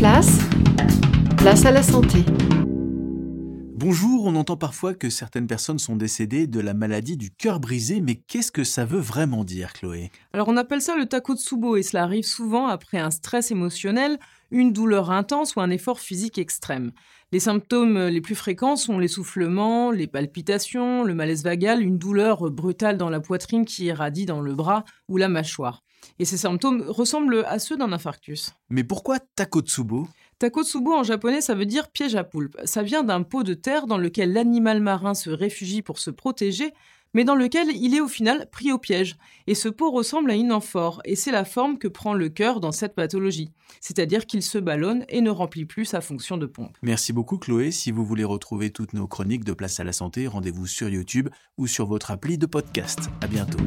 place, place à la santé. Bonjour, on entend parfois que certaines personnes sont décédées de la maladie du cœur brisé, mais qu'est-ce que ça veut vraiment dire, Chloé? Alors on appelle ça le takotsubo et cela arrive souvent après un stress émotionnel, une douleur intense ou un effort physique extrême. Les symptômes les plus fréquents sont l'essoufflement, les palpitations, le malaise vagal, une douleur brutale dans la poitrine qui irradie dans le bras ou la mâchoire. Et ces symptômes ressemblent à ceux d'un infarctus. Mais pourquoi Takotsubo? Takotsubo en japonais, ça veut dire piège à poulpe. Ça vient d'un pot de terre dans lequel l'animal marin se réfugie pour se protéger, mais dans lequel il est au final pris au piège. Et ce pot ressemble à une amphore, et c'est la forme que prend le cœur dans cette pathologie. C'est-à-dire qu'il se ballonne et ne remplit plus sa fonction de pompe. Merci beaucoup Chloé. Si vous voulez retrouver toutes nos chroniques de Place à la Santé, rendez-vous sur YouTube ou sur votre appli de podcast. À bientôt.